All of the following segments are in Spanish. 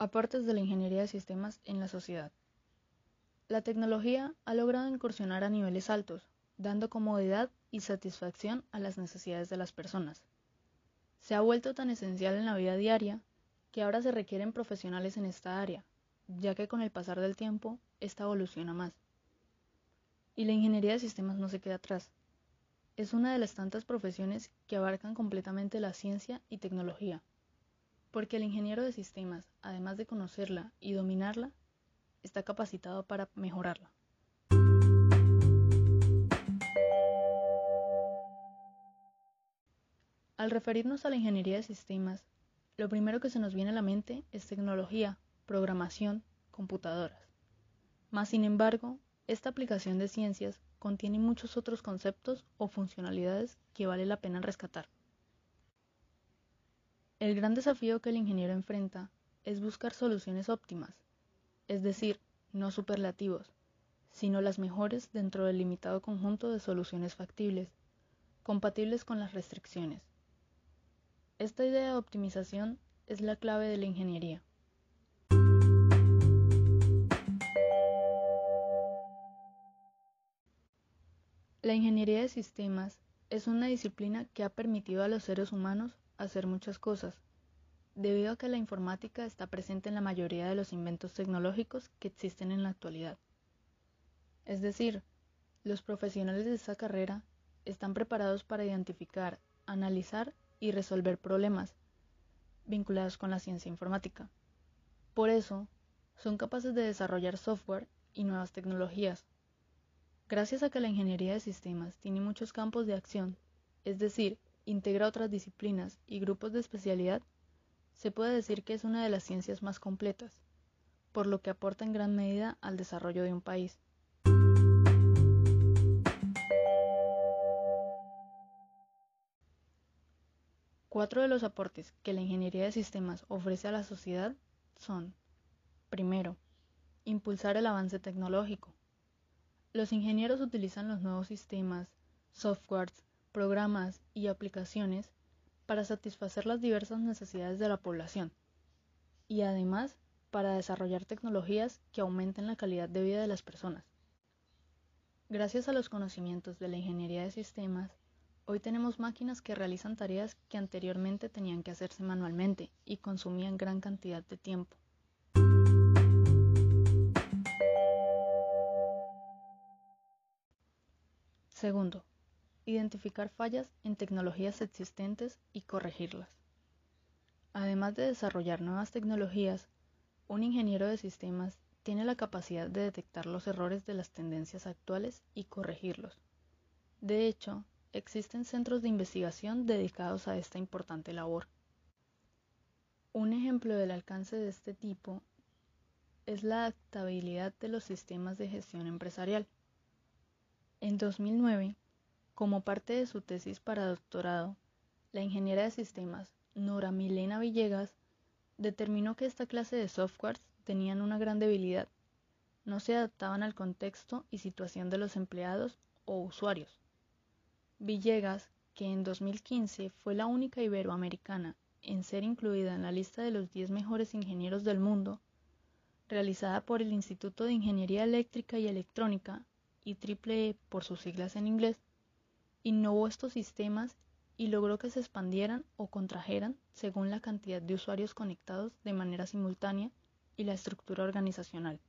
Aportes de la ingeniería de sistemas en la sociedad. La tecnología ha logrado incursionar a niveles altos, dando comodidad y satisfacción a las necesidades de las personas. Se ha vuelto tan esencial en la vida diaria que ahora se requieren profesionales en esta área, ya que con el pasar del tiempo esta evoluciona más. Y la ingeniería de sistemas no se queda atrás. Es una de las tantas profesiones que abarcan completamente la ciencia y tecnología, porque el ingeniero de sistemas, además de conocerla y dominarla, está capacitado para mejorarla. Al referirnos a la ingeniería de sistemas, lo primero que se nos viene a la mente es tecnología, programación, computadoras. Más sin embargo, esta aplicación de ciencias contiene muchos otros conceptos o funcionalidades que vale la pena rescatar. El gran desafío que el ingeniero enfrenta es buscar soluciones óptimas, es decir, no superlativos, sino las mejores dentro del limitado conjunto de soluciones factibles, compatibles con las restricciones. Esta idea de optimización es la clave de la ingeniería. La ingeniería de sistemas es una disciplina que ha permitido a los seres humanos hacer muchas cosas, debido a que la informática está presente en la mayoría de los inventos tecnológicos que existen en la actualidad. Es decir, los profesionales de esta carrera están preparados para identificar, analizar y resolver problemas vinculados con la ciencia informática. Por eso, son capaces de desarrollar software y nuevas tecnologías Gracias a que la ingeniería de sistemas tiene muchos campos de acción, es decir, integra otras disciplinas y grupos de especialidad, se puede decir que es una de las ciencias más completas, por lo que aporta en gran medida al desarrollo de un país. Cuatro de los aportes que la ingeniería de sistemas ofrece a la sociedad son, primero, impulsar el avance tecnológico. Los ingenieros utilizan los nuevos sistemas, softwares, programas y aplicaciones para satisfacer las diversas necesidades de la población y además para desarrollar tecnologías que aumenten la calidad de vida de las personas. Gracias a los conocimientos de la ingeniería de sistemas, hoy tenemos máquinas que realizan tareas que anteriormente tenían que hacerse manualmente y consumían gran cantidad de tiempo. Segundo, identificar fallas en tecnologías existentes y corregirlas. Además de desarrollar nuevas tecnologías, un ingeniero de sistemas tiene la capacidad de detectar los errores de las tendencias actuales y corregirlos. De hecho, existen centros de investigación dedicados a esta importante labor. Un ejemplo del alcance de este tipo es la adaptabilidad de los sistemas de gestión empresarial. En 2009, como parte de su tesis para doctorado, la ingeniera de sistemas Nora Milena Villegas determinó que esta clase de softwares tenían una gran debilidad. No se adaptaban al contexto y situación de los empleados o usuarios. Villegas, que en 2015 fue la única iberoamericana en ser incluida en la lista de los 10 mejores ingenieros del mundo, realizada por el Instituto de Ingeniería Eléctrica y Electrónica y E por sus siglas en inglés, innovó estos sistemas y logró que se expandieran o contrajeran según la cantidad de usuarios conectados de manera simultánea y la estructura organizacional.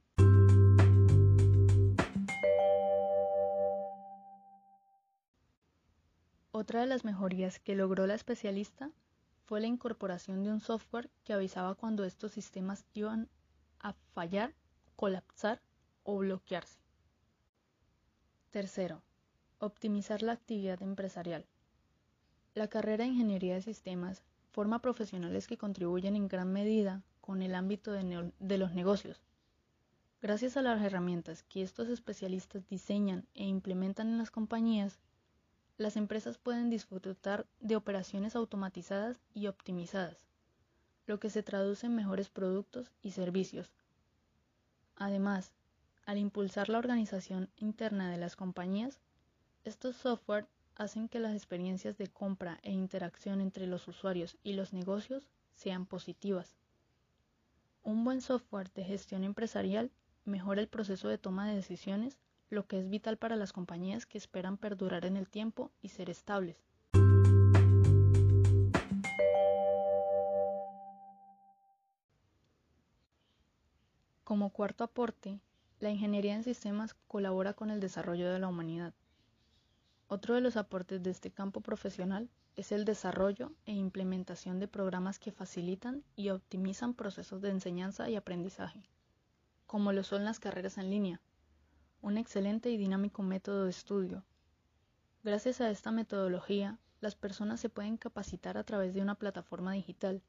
Otra de las mejorías que logró la especialista fue la incorporación de un software que avisaba cuando estos sistemas iban a fallar, colapsar o bloquearse. Tercero, optimizar la actividad empresarial. La carrera de Ingeniería de Sistemas forma profesionales que contribuyen en gran medida con el ámbito de, de, los negocios. Gracias a las herramientas que estos especialistas diseñan e implementan en las compañías, las empresas pueden disfrutar de operaciones automatizadas y optimizadas, lo que se traduce en mejores productos y servicios. Además, al impulsar la organización interna de las compañías, estos software hacen que las experiencias de compra e interacción entre los usuarios y los negocios sean positivas. Un buen software de gestión empresarial mejora el proceso de toma de decisiones, lo que es vital para las compañías que esperan perdurar en el tiempo y ser estables. Como cuarto aporte, la ingeniería en sistemas colabora con el desarrollo de la humanidad. Otro de los aportes de este campo profesional es el desarrollo e implementación de programas que facilitan y optimizan procesos de enseñanza y aprendizaje, como lo son las carreras en línea, un excelente y dinámico método de estudio. Gracias a esta metodología, las personas se pueden capacitar a través de una plataforma digital,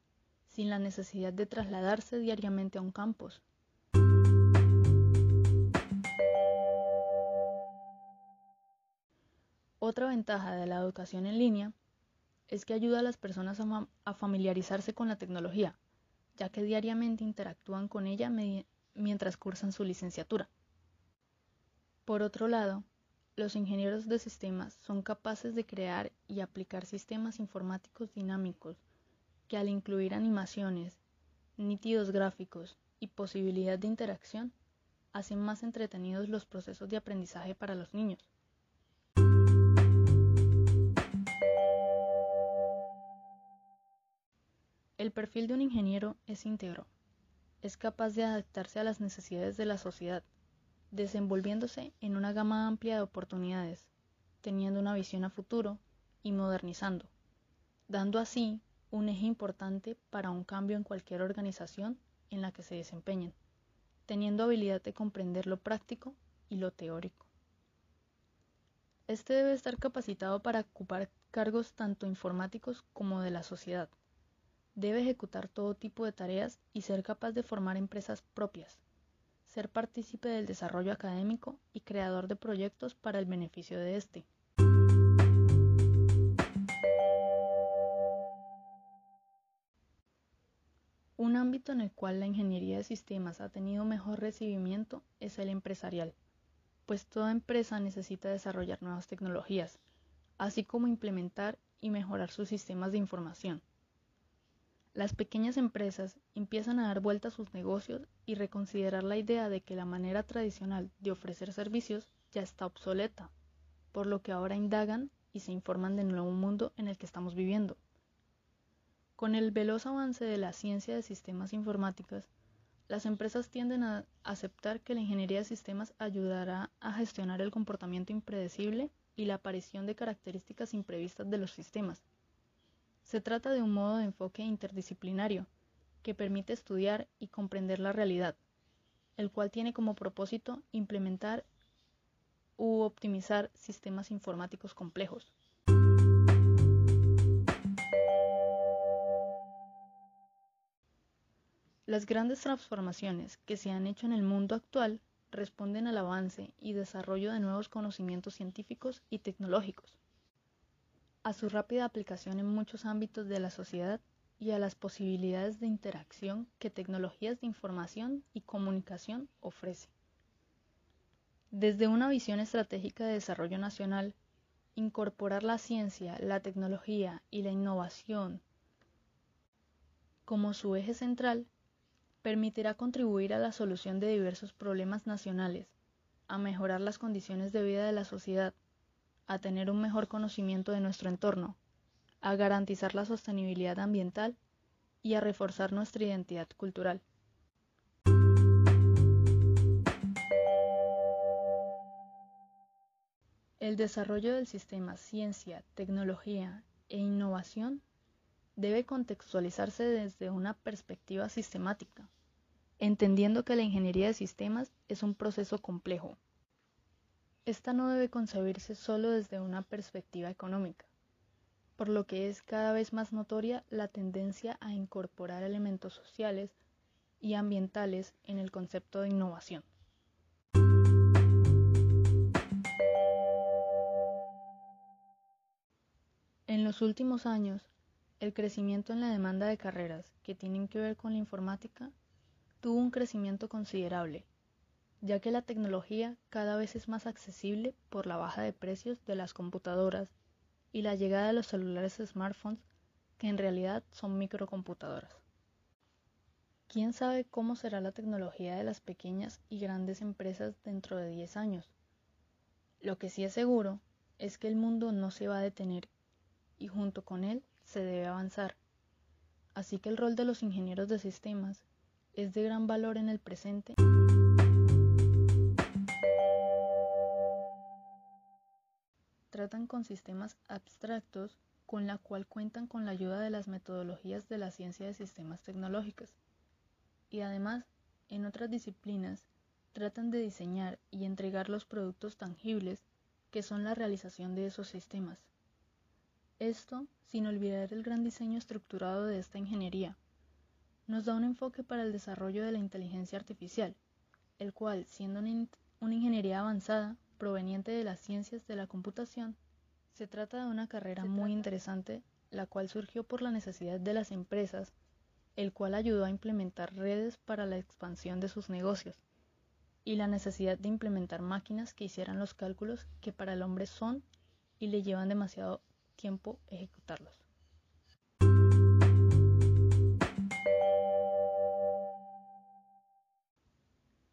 sin la necesidad de trasladarse diariamente a un campus Otra ventaja de la educación en línea es que ayuda a las personas a, familiarizarse con la tecnología, ya que diariamente interactúan con ella mientras cursan su licenciatura. Por otro lado, los ingenieros de sistemas son capaces de crear y aplicar sistemas informáticos dinámicos que al incluir animaciones, nítidos gráficos y posibilidad de interacción, hacen más entretenidos los procesos de aprendizaje para los niños. El perfil de un ingeniero es íntegro. Es capaz de adaptarse a las necesidades de la sociedad, desenvolviéndose en una gama amplia de oportunidades, teniendo una visión a futuro y modernizando, dando así un eje importante para un cambio en cualquier organización en la que se desempeñen, teniendo habilidad de comprender lo práctico y lo teórico. Este debe estar capacitado para ocupar cargos tanto informáticos como de la sociedad, Debe ejecutar todo tipo de tareas y ser capaz de formar empresas propias, ser partícipe del desarrollo académico y creador de proyectos para el beneficio de éste. Un ámbito en el cual la ingeniería de sistemas ha tenido mejor recibimiento es el empresarial, pues toda empresa necesita desarrollar nuevas tecnologías, así como implementar y mejorar sus sistemas de información. Las pequeñas empresas empiezan a dar vuelta a sus negocios y reconsiderar la idea de que la manera tradicional de ofrecer servicios ya está obsoleta, por lo que ahora indagan y se informan del nuevo mundo en el que estamos viviendo. Con el veloz avance de la ciencia de sistemas informáticos, las empresas tienden a aceptar que la ingeniería de sistemas ayudará a gestionar el comportamiento impredecible y la aparición de características imprevistas de los sistemas, se trata de un modo de enfoque interdisciplinario que permite estudiar y comprender la realidad, el cual tiene como propósito implementar u optimizar sistemas informáticos complejos. Las grandes transformaciones que se han hecho en el mundo actual responden al avance y desarrollo de nuevos conocimientos científicos y tecnológicos a su rápida aplicación en muchos ámbitos de la sociedad y a las posibilidades de interacción que tecnologías de información y comunicación ofrece. Desde una visión estratégica de desarrollo nacional, incorporar la ciencia, la tecnología y la innovación como su eje central permitirá contribuir a la solución de diversos problemas nacionales, a mejorar las condiciones de vida de la sociedad a tener un mejor conocimiento de nuestro entorno, a garantizar la sostenibilidad ambiental y a reforzar nuestra identidad cultural. El desarrollo del sistema ciencia, tecnología e innovación debe contextualizarse desde una perspectiva sistemática, entendiendo que la ingeniería de sistemas es un proceso complejo, esta no debe concebirse solo desde una perspectiva económica, por lo que es cada vez más notoria la tendencia a incorporar elementos sociales y ambientales en el concepto de innovación. En los últimos años, el crecimiento en la demanda de carreras que tienen que ver con la informática tuvo un crecimiento considerable ya que la tecnología cada vez es más accesible por la baja de precios de las computadoras y la llegada de los celulares smartphones que en realidad son microcomputadoras. ¿Quién sabe cómo será la tecnología de las pequeñas y grandes empresas dentro de 10 años? Lo que sí es seguro es que el mundo no se va a detener y junto con él se debe avanzar. Así que el rol de los ingenieros de sistemas es de gran valor en el presente. Tratan con sistemas abstractos con la cual cuentan con la ayuda de las metodologías de la ciencia de sistemas tecnológicas y además, en otras disciplinas, tratan de diseñar y entregar los productos tangibles que son la realización de esos sistemas. Esto sin olvidar el gran diseño estructurado de esta ingeniería. Nos da un enfoque para el desarrollo de la inteligencia artificial, el cual, siendo una, ingeniería avanzada proveniente de las ciencias de la computación, se trata de una carrera muy interesante, la cual surgió por la necesidad de las empresas el cual ayudó a implementar redes para la expansión de sus negocios, y la necesidad de implementar máquinas que hicieran los cálculos que para el hombre son y le llevan demasiado tiempo ejecutarlos.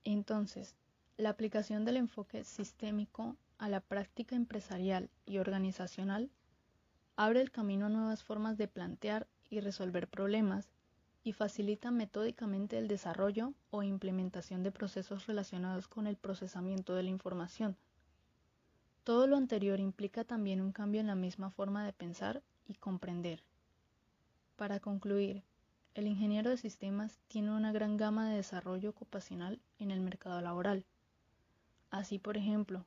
Entonces, la aplicación del enfoque sistémico a la práctica empresarial y organizacional abre el camino a nuevas formas de plantear y resolver problemas y facilita metódicamente el desarrollo o implementación de procesos relacionados con el procesamiento de la información. Todo lo anterior implica también un cambio en la misma forma de pensar y comprender. Para concluir, el ingeniero de sistemas tiene una gran gama de desarrollo ocupacional en el mercado laboral. Así, por ejemplo,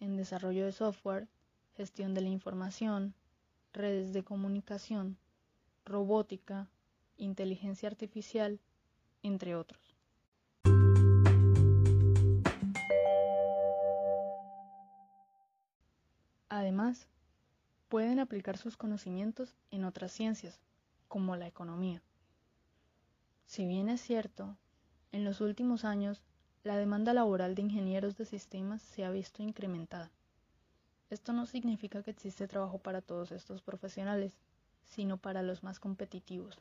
en desarrollo de software, gestión de la información, redes de comunicación, robótica, inteligencia artificial, entre otros. Además, pueden aplicar sus conocimientos en otras ciencias, como la economía. Si bien es cierto, en los últimos años la demanda laboral de ingenieros de sistemas se ha visto incrementada. Esto no significa que existe trabajo para todos estos profesionales, sino para los más competitivos.